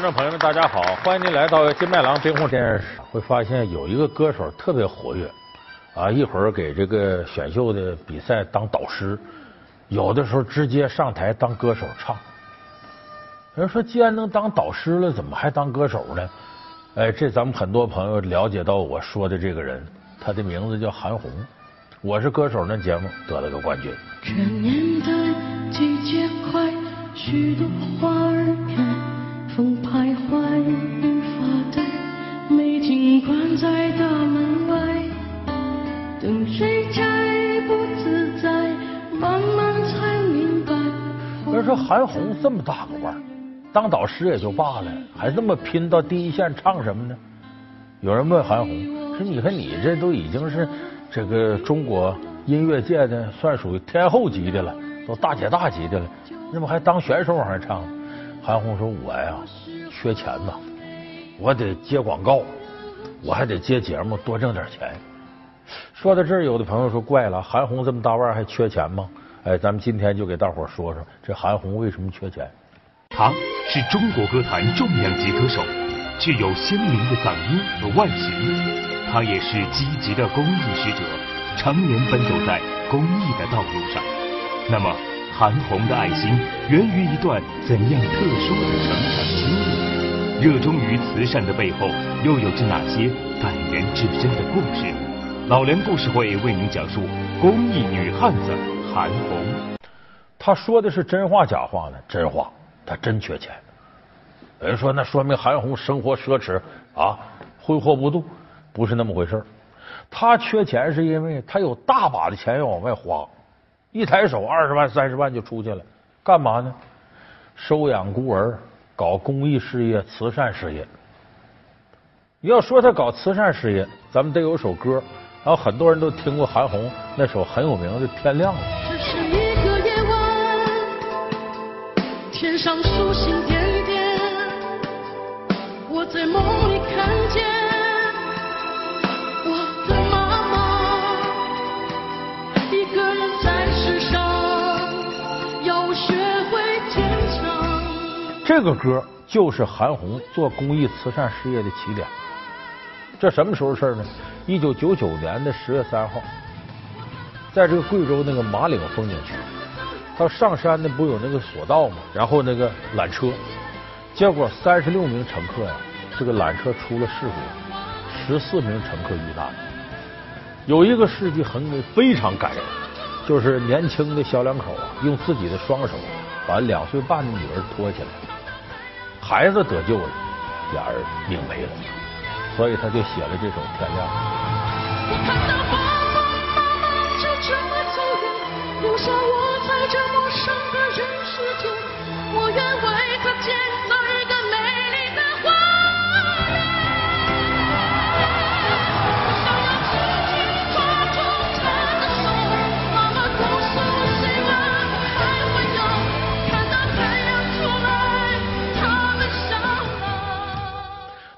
观众朋友们，大家好！欢迎您来到金麦郎冰红电视。会发现有一个歌手特别活跃啊，一会儿给这个选秀的比赛当导师，有的时候直接上台当歌手唱。人说，既然能当导师了，怎么还当歌手呢？哎，这咱们很多朋友了解到我说的这个人，他的名字叫韩红。我是歌手那节目得了个冠军。全年的季节快，许多花儿说韩红这么大个腕儿，当导师也就罢了，还这么拼到第一线唱什么呢？有人问韩红说：“你看你这都已经是这个中国音乐界的算属于天后级的了，都大姐大级的了，那么还当选手往上唱？”韩红说：“我呀，缺钱呐，我得接广告，我还得接节目，多挣点钱。”说到这儿，有的朋友说：“怪了，韩红这么大腕还缺钱吗？”哎，咱们今天就给大伙说说这韩红为什么缺钱。他是中国歌坛重量级歌手，具有鲜明的嗓音和外形。他也是积极的公益使者，常年奔走在公益的道路上。那么。韩红的爱心源于一段怎样特殊的成长经历？热衷于慈善的背后又有着哪些感人至深的故事？老梁故事会为您讲述公益女汉子韩红。他说的是真话假话呢？真话，他真缺钱。有人说那说明韩红生活奢侈啊，挥霍不度，不是那么回事他缺钱是因为他有大把的钱要往外花。一抬手，二十万、三十万就出去了，干嘛呢？收养孤儿，搞公益事业、慈善事业。要说他搞慈善事业，咱们得有首歌，然后很多人都听过韩红那首很有名的《天亮了》。这是一个夜晚，天上星星点点，我在梦里看见我的妈妈，一个人在世上，要学会坚强。这个歌就是韩红做公益慈善事业的起点。这什么时候事呢？一九九九年的十月三号，在这个贵州那个马岭风景区，他上山呢不有那个索道吗？然后那个缆车，结果三十六名乘客呀，这个缆车出了事故，十四名乘客遇难。有一个事迹很非常感人，就是年轻的小两口啊，用自己的双手把两岁半的女儿托起来。孩子得救了，俩人命没了，所以他就写了这首《天亮》。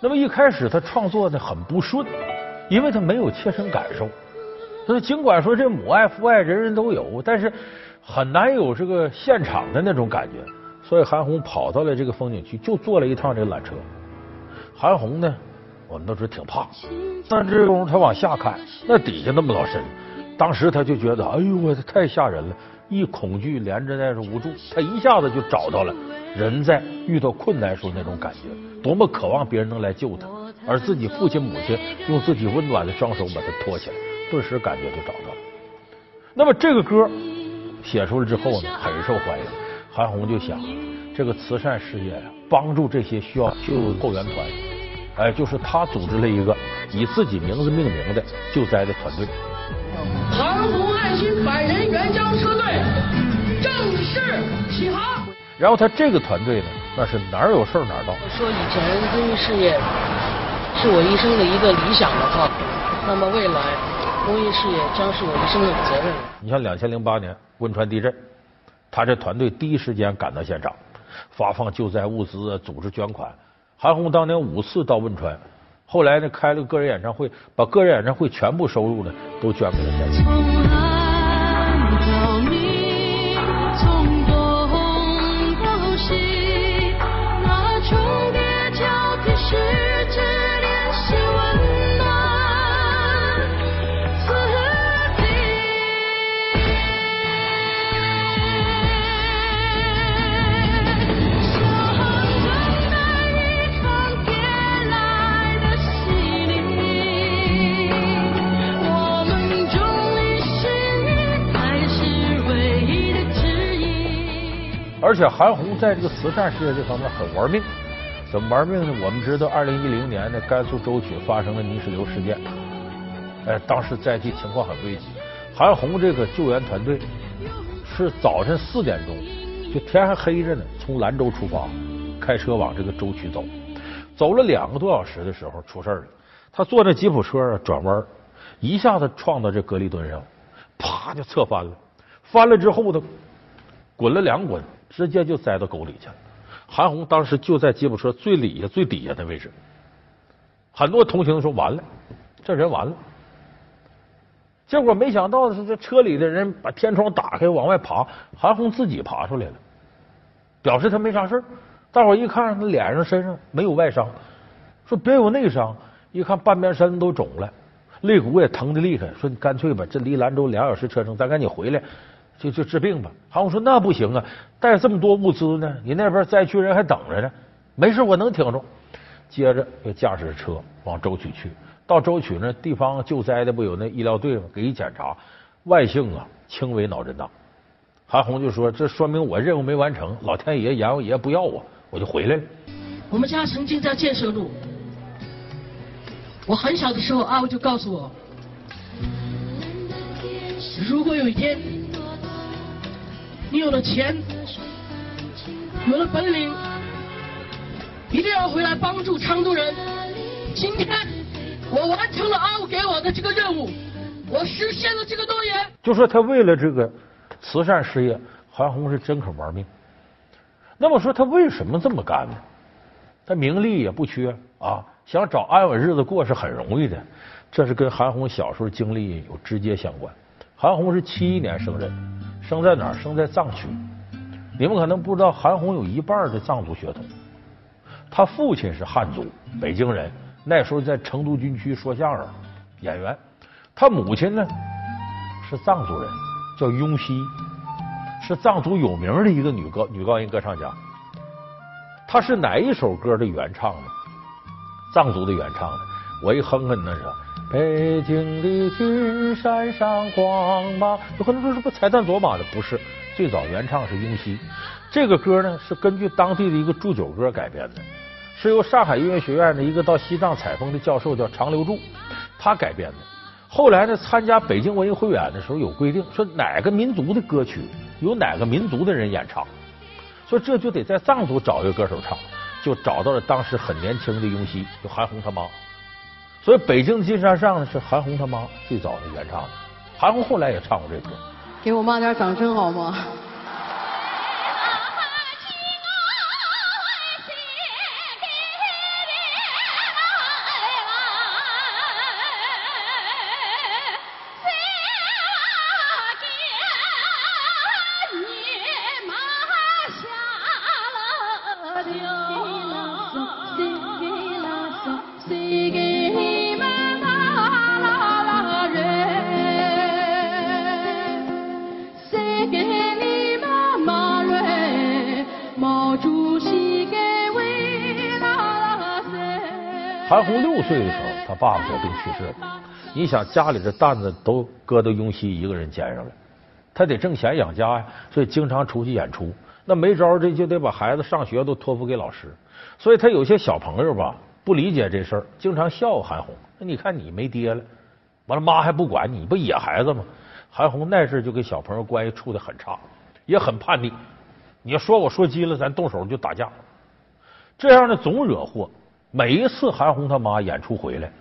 那么一开始他创作的很不顺，因为他没有切身感受。所以尽管说这母爱父爱人人都有，但是很难有这个现场的那种感觉。所以韩红跑到了这个风景区，就坐了一趟这缆车。韩红呢，我们都说挺胖，但这功夫他往下看，那底下那么老深，当时他就觉得，哎呦我太吓人了，一恐惧连着那是无助，他一下子就找到了。人在遇到困难时候那种感觉，多么渴望别人能来救他，而自己父亲母亲用自己温暖的双手把他托起来，顿时感觉就找到了。那么这个歌写出来之后呢，很受欢迎。韩红就想，这个慈善事业呀，帮助这些需要救后援团，哎，就是他组织了一个以自己名字命名的救灾的团队。韩红爱心百人援疆车队正式起航。然后他这个团队呢，那是哪儿有事儿哪儿到。说以前公益事业是我一生的一个理想的话，那么未来公益事业将是我一生的责任。你像两千零八年汶川地震，他这团队第一时间赶到现场，发放救灾物资，组织捐款。韩红当年五次到汶川，后来呢开了个个人演唱会，把个人演唱会全部收入呢都捐给了灾区。而且韩红在这个慈善事业这方面很玩命。怎么玩命呢？我们知道，二零一零年呢，甘肃舟曲发生了泥石流事件，哎，当时灾区情况很危急。韩红这个救援团队是早晨四点钟，就天还黑着呢，从兰州出发，开车往这个舟曲走。走了两个多小时的时候，出事了。他坐那吉普车啊，转弯一下子撞到这隔离墩上，啪就侧翻了。翻了之后呢，滚了两滚，直接就栽到沟里去了。韩红当时就在吉普车最底下、最底下的位置。很多同行说：“完了，这人完了。”结果没想到的是，这车里的人把天窗打开往外爬，韩红自己爬出来了，表示他没啥事儿大伙一看，他脸上、身上没有外伤，说别有内伤。一看半边身子都肿了，肋骨也疼的厉害。说你干脆吧，这离兰州两小时车程，咱赶紧回来，就就治病吧。韩红说那不行啊，带这么多物资呢，你那边灾区人还等着呢。没事，我能挺住。接着又驾驶车往舟曲去，到舟曲那地方救灾的不有那医疗队吗？给一检查，万幸啊，轻微脑震荡。韩红就说：“这说明我任务没完成，老天爷阎王爷不要我，我就回来了。”我们家曾经在建设路。我很小的时候，阿伟就告诉我，如果有一天你有了钱，有了本领，一定要回来帮助昌都人。今天我完成了阿伟给我的这个任务，我实现了这个诺言。就说他为了这个慈善事业，韩红是真肯玩命。那么说他为什么这么干呢？他名利也不缺啊。想找安稳日子过是很容易的，这是跟韩红小时候经历有直接相关。韩红是七一年生人，生在哪儿？生在藏区。你们可能不知道，韩红有一半的藏族血统。他父亲是汉族，北京人，那时候在成都军区说相声演员。他母亲呢是藏族人，叫雍熙，是藏族有名的一个女高女高音歌唱家。她是哪一首歌的原唱呢？藏族的原唱呢，我一哼哼那是北京的金山上光芒。有很多说是不彩蛋卓玛的，不是，最早原唱是雍熙。这个歌呢是根据当地的一个祝酒歌改编的，是由上海音乐学院的一个到西藏采风的教授叫长留柱他改编的。后来呢，参加北京文艺汇演的时候有规定，说哪个民族的歌曲由哪个民族的人演唱，所以这就得在藏族找一个歌手唱。就找到了当时很年轻的雍熙，就韩红他妈。所以北京金山上呢是韩红他妈最早的原唱，韩红后来也唱过这歌。给我妈点掌声好吗？韩红六岁的时候，他爸爸得病去世了。你想家里的担子都搁到雍熙一个人肩上了，他得挣钱养家呀，所以经常出去演出。那没招，这就得把孩子上学都托付给老师。所以他有些小朋友吧，不理解这事儿，经常笑韩红。那你看你没爹了，完了妈还不管你，不野孩子吗？韩红那阵就跟小朋友关系处的很差，也很叛逆。你要说我说急了，咱动手就打架，这样呢总惹祸。每一次韩红他妈演出回来，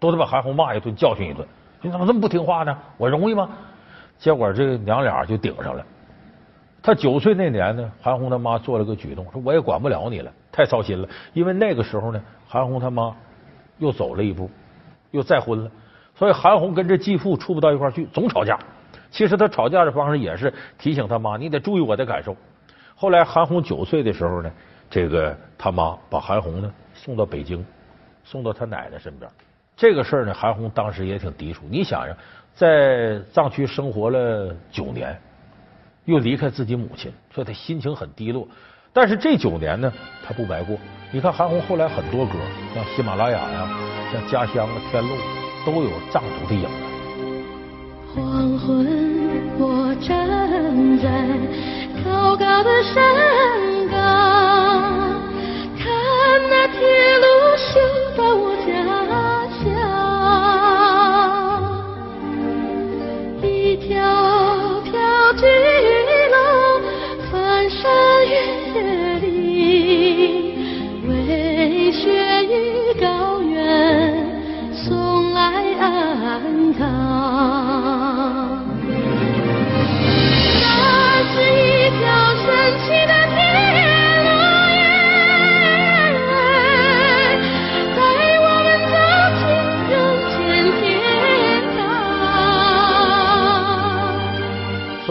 都得把韩红骂一顿，教训一顿。你怎么这么不听话呢？我容易吗？结果这娘俩就顶上了。他九岁那年呢，韩红他妈做了个举动，说我也管不了你了，太操心了。因为那个时候呢，韩红他妈又走了一步，又再婚了，所以韩红跟这继父处不到一块去，总吵架。其实他吵架的方式也是提醒他妈，你得注意我的感受。后来韩红九岁的时候呢，这个他妈把韩红呢。送到北京，送到他奶奶身边。这个事儿呢，韩红当时也挺抵触。你想想，在藏区生活了九年，又离开自己母亲，所以他心情很低落。但是这九年呢，他不白过。你看韩红后来很多歌，像喜马拉雅呀，像家乡啊、天路，都有藏族的影子。黄昏，我站在。高高的山岗，那铁路修到我家。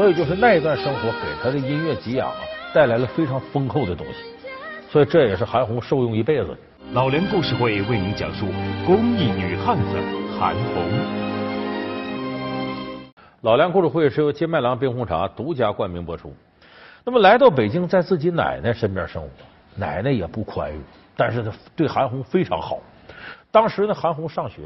所以就是那一段生活给他的音乐给养啊，带来了非常丰厚的东西。所以这也是韩红受用一辈子的。老梁故事会为您讲述公益女汉子韩红。老梁故事会是由金麦郎冰红茶独家冠名播出。那么来到北京，在自己奶奶身边生活，奶奶也不宽裕，但是她对韩红非常好。当时呢，韩红上学，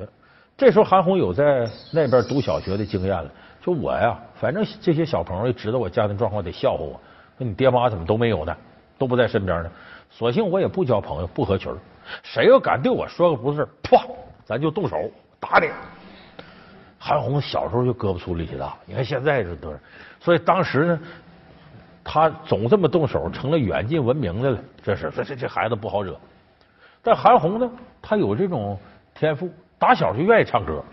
这时候韩红有在那边读小学的经验了。说我呀，反正这些小朋友知道我家庭状况，得笑话我。说你爹妈怎么都没有呢？都不在身边呢？索性我也不交朋友，不合群。谁要敢对我说个不是，啪，咱就动手打你。韩红小时候就胳膊粗力气大，你看现在这都是，所以当时呢，他总这么动手，成了远近闻名的了。这是这这这孩子不好惹。但韩红呢，她有这种天赋，打小就愿意唱歌。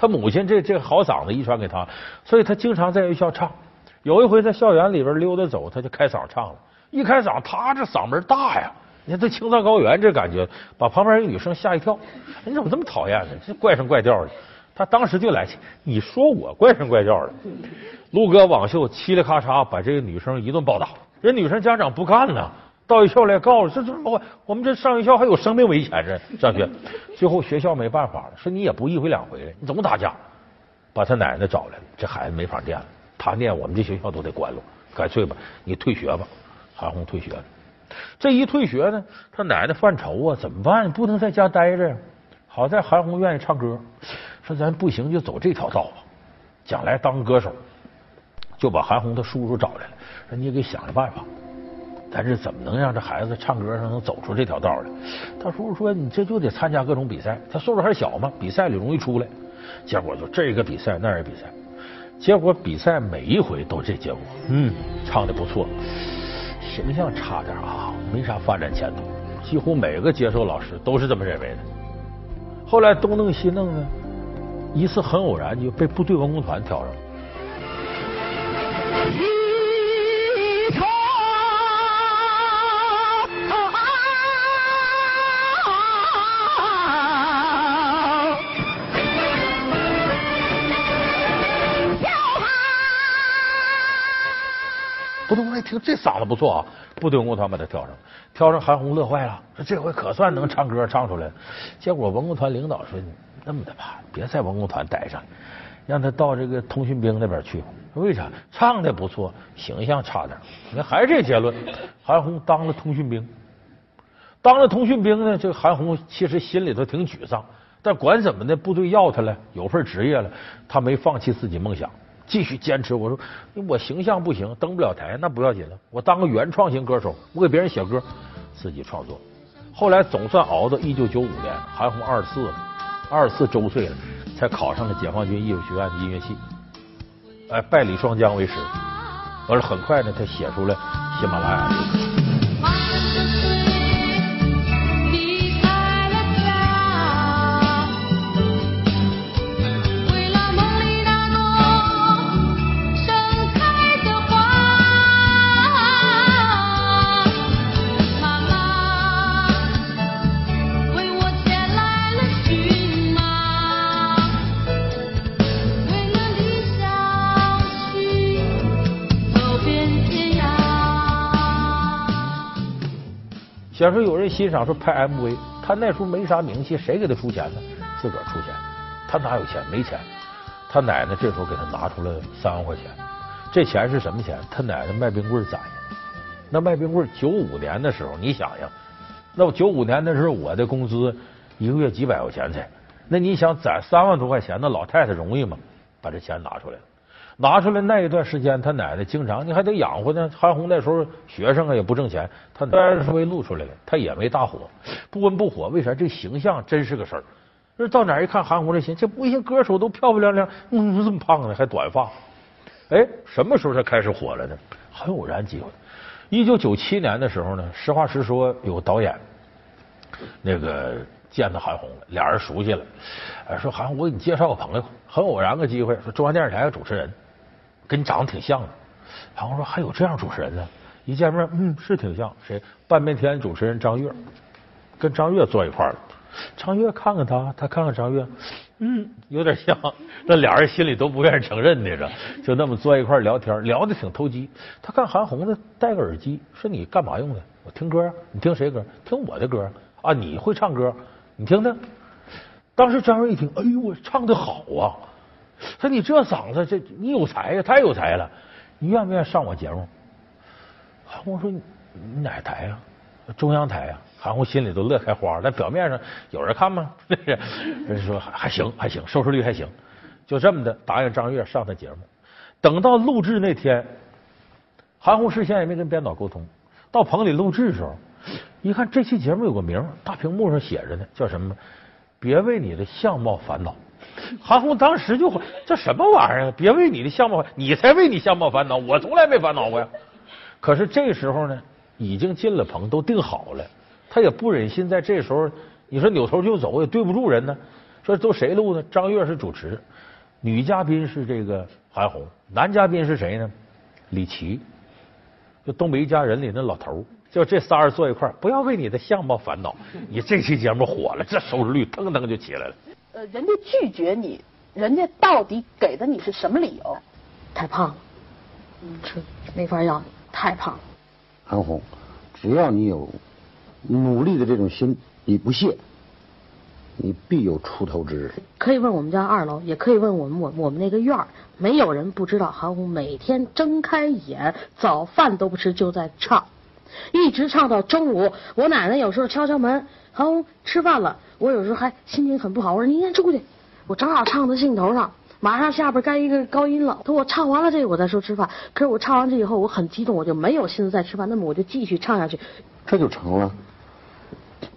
他母亲这这好嗓子遗传给他，所以他经常在学校唱。有一回在校园里边溜达走，他就开嗓唱了。一开嗓，他这嗓门大呀！你看这青藏高原这感觉，把旁边一个女生吓一跳。你怎么这么讨厌呢？这怪声怪调的。他当时就来气，你说我怪声怪调的。撸哥网秀嘁哩咔嚓把这个女生一顿暴打，人女生家长不干呢，到学校来告诉，这这我我们这上学校还有生命危险呢上学。最后学校没办法了，说你也不一回两回的，你总打架，把他奶奶找来了，这孩子没法念了，他念我们这学校都得关了，干脆吧，你退学吧。韩红退学了，这一退学呢，他奶奶犯愁啊，怎么办？不能在家待着呀。好在韩红愿意唱歌，说咱不行就走这条道吧，将来当歌手。就把韩红的叔叔找来了，说你给想想办法，咱这怎么能让这孩子唱歌上能走出这条道来？他叔叔说你这就得参加各种比赛，他岁数还小嘛，比赛里容易出来。结果就这个比赛那个比赛，结果比赛每一回都这结果，嗯，唱的不错。形象差点啊，没啥发展前途。几乎每个接受老师都是这么认为的。后来东弄西弄呢，一次很偶然就被部队文工团挑上了。部队文工团一听这嗓子不错啊，部队文工团把他挑上，挑上韩红乐坏了，说这回可算能唱歌唱出来了。结果文工团领导说：“你那么的吧，别在文工团待着，让他到这个通讯兵那边去。为啥？唱的不错，形象差点。你看还是这结论。韩红当了通讯兵，当了通讯兵呢，这个韩红其实心里头挺沮丧，但管怎么的，部队要他了，有份职业了，他没放弃自己梦想。”继续坚持，我说我形象不行，登不了台，那不要紧了，我当个原创型歌手，我给别人写歌，自己创作。后来总算熬到一九九五年，韩红二十四了，二十四周岁了，才考上了解放军艺术学院的音乐系。哎，拜李双江为师。完了，很快呢，他写出了喜马拉雅。假如说有人欣赏说拍 MV，他那时候没啥名气，谁给他出钱呢？自个儿出钱，他哪有钱？没钱。他奶奶这时候给他拿出了三万块钱，这钱是什么钱？他奶奶卖冰棍攒的。那卖冰棍，九五年的时候，你想想，那我九五年的时候，我的工资一个月几百块钱才，那你想攒三万多块钱，那老太太容易吗？把这钱拿出来了。拿出来那一段时间，他奶奶经常你还得养活呢。韩红那时候学生啊也不挣钱，他当然是被录出来了，他也没大火，不温不火。为啥？这形象真是个事儿。这到哪一看韩红这心，这不行，歌手都漂漂亮亮，嗯，这么胖呢，还短发。哎，什么时候才开始火了呢？很偶然机会。一九九七年的时候呢，实话实说，有个导演那个见到韩红了，俩人熟悉了。说韩红，我给你介绍个朋友，很偶然个机会，说中央电视台的主持人，跟你长得挺像的。韩红说还有这样主持人呢？一见面，嗯，是挺像。谁？半边天主持人张悦，跟张悦坐一块了。张悦看看他，他看看张悦，嗯，有点像。那俩人心里都不愿意承认的着，就那么坐一块聊天，聊的挺投机。他看韩红呢，戴个耳机，说你干嘛用的？我听歌，你听谁歌？听我的歌啊！你会唱歌？你听听。当时张悦一听，哎呦，我唱的好啊！说你这嗓子，这你有才呀，太有才了！你愿不愿意上我节目？韩红说：“你哪台呀？中央台呀？”韩红心里都乐开花，但表面上有人看吗？人说还行，还行，收视率还行。就这么的答应张悦上他节目。等到录制那天，韩红事先也没跟编导沟通，到棚里录制的时候，一看这期节目有个名，大屏幕上写着呢，叫什么？别为你的相貌烦恼。韩红当时就这什么玩意儿？别为你的相貌，你才为你相貌烦恼，我从来没烦恼过呀。可是这时候呢，已经进了棚，都定好了。他也不忍心在这时候，你说扭头就走也对不住人呢。说都谁录呢？张悦是主持，女嘉宾是这个韩红，男嘉宾是谁呢？李琦，就东北一家人里那老头就这仨人坐一块儿不要为你的相貌烦恼。你这期节目火了，这收视率腾腾就起来了。呃，人家拒绝你，人家到底给的你是什么理由？太胖了，吃没法要，太胖了。韩红，只要你有。努力的这种心，你不懈，你必有出头之日。可以问我们家二楼，也可以问我们我我们那个院儿，没有人不知道韩红每天睁开眼，早饭都不吃就在唱，一直唱到中午。我奶奶有时候敲敲门，韩红吃饭了。我有时候还心情很不好，我说您先出去。我正好唱到兴头上，马上下边该一个高音了。等我唱完了这个，我再说吃饭。可是我唱完这以后，我很激动，我就没有心思再吃饭。那么我就继续唱下去，这就成了。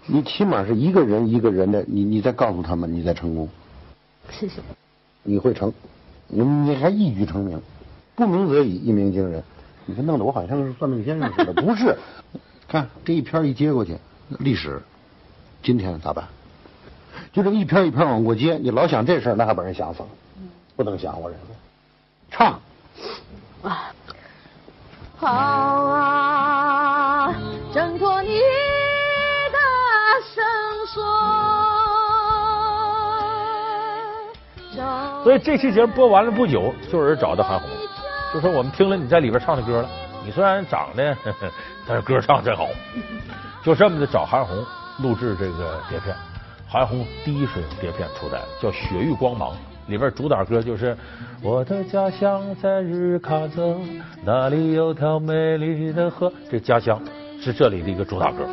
你起码是一个人一个人的，你你再告诉他们，你再成功。谢谢。你会成，你你还一举成名，不鸣则已，一鸣惊人。你说弄得我好像是算命先生似的，不是？看这一篇一接过去，历史，今天咋办？就这么一篇一篇往过接，你老想这事儿，那还把人想死了。不能想，我认为。唱。啊。好啊，挣脱你的绳索。所以这期节目播完了不久，就有人找到韩红，就说我们听了你在里边唱的歌了。你虽然长得，但是歌唱真好。就这么的找韩红录制这个碟片。韩红第一首碟片出来叫《雪域光芒》，里边主打歌就是我的家乡在日喀则，那里有条美丽的河。这家乡是这里的一个主打歌。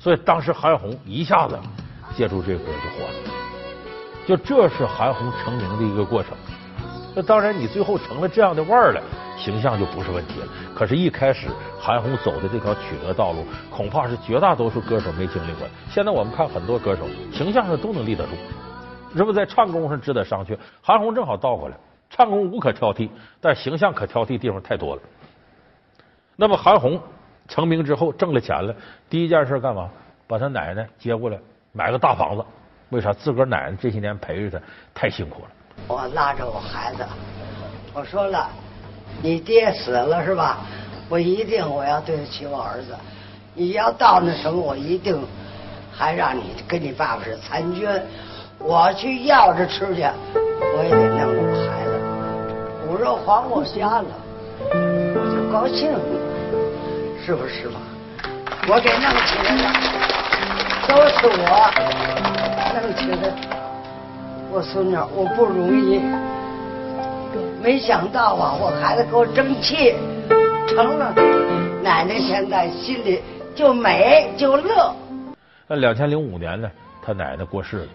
所以当时韩红一下子借助这歌就火了，就这是韩红成名的一个过程。那当然，你最后成了这样的腕儿了，形象就不是问题了。可是，一开始韩红走的这条曲折道路，恐怕是绝大多数歌手没经历过。现在我们看很多歌手，形象上都能立得住，是不是在唱功上值得商榷？韩红正好倒过来，唱功无可挑剔，但形象可挑剔地方太多了。那么，韩红。成名之后挣了钱了，第一件事干嘛？把他奶奶接过来，买个大房子。为啥？自个儿奶奶这些年陪着他太辛苦了。我拉着我孩子，我说了，你爹死了是吧？我一定我要对得起我儿子。你要到那什么，我一定还让你跟你爸爸是参军。我去要着吃去，我也得弄。说还我家了，我就高兴，是不是嘛？我给弄起来了，都是我弄起来。我孙女，我不容易，没想到啊，我孩子给我争气，成了。奶奶现在心里就美就乐。那两千零五年呢，他奶奶过世了，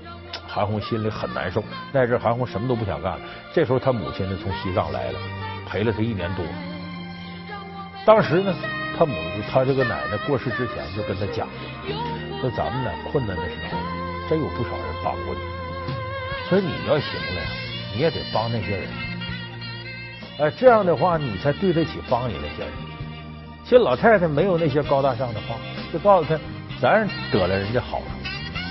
韩红心里很难受。那阵韩红什么都不想干了。这时候他母亲呢从西藏来了，陪了他一年多。当时呢，他母他这个奶奶过世之前就跟他讲，说咱们呢困难的时候，真有不少人帮过你，所以你要行了呀，你也得帮那些人。哎，这样的话你才对得起帮你那些人。其实老太太没有那些高大上的话，就告诉他，咱得了人家好处，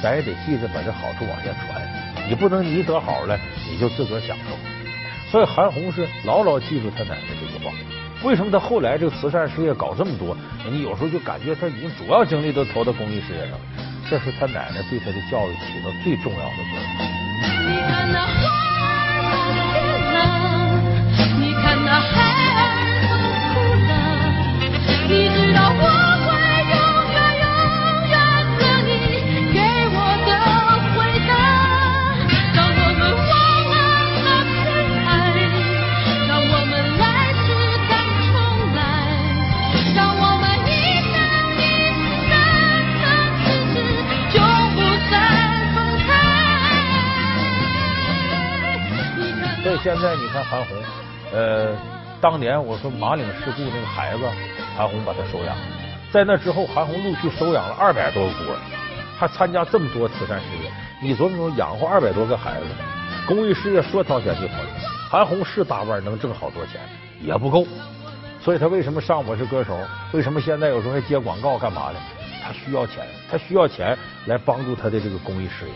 咱也得记着把这好处往下传。你不能你得好了，你就自个儿享受。所以韩红是牢牢记住他奶奶这句话。为什么他后来这个慈善事业搞这么多？你有时候就感觉他已经主要精力都投到公益事业上了。这是他奶奶对他的教育起到最重要的作用。现在你看韩红，呃，当年我说马岭事故那个孩子，韩红把他收养，在那之后，韩红陆续收养了二百多个孤儿，还参加这么多慈善事业。你琢磨琢磨，养活二百多个孩子，公益事业说掏钱就掏钱。韩红是大腕，能挣好多钱，也不够。所以他为什么上《我是歌手》？为什么现在有时候还接广告干嘛呢？他需要钱，他需要钱来帮助他的这个公益事业。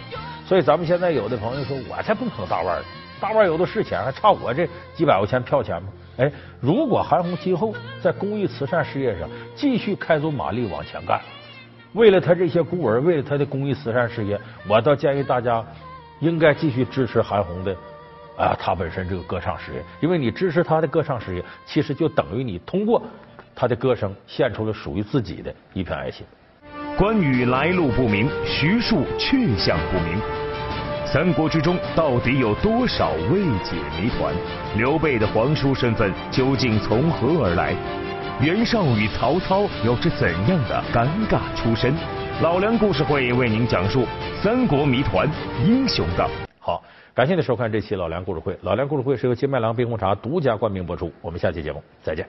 所以咱们现在有的朋友说，我才不捧大腕呢。大腕有的是钱，还差我这几百块钱票钱吗？哎，如果韩红今后在公益慈善事业上继续开足马力往前干，为了他这些孤儿，为了他的公益慈善事业，我倒建议大家应该继续支持韩红的啊，他本身这个歌唱事业，因为你支持他的歌唱事业，其实就等于你通过他的歌声献出了属于自己的一片爱心。关羽来路不明，徐庶去向不明。三国之中到底有多少未解谜团？刘备的皇叔身份究竟从何而来？袁绍与曹操有着怎样的尴尬出身？老梁故事会为您讲述三国谜团英雄的。好，感谢您收看这期老梁故事会。老梁故事会是由金麦郎冰红茶独家冠名播出。我们下期节目再见。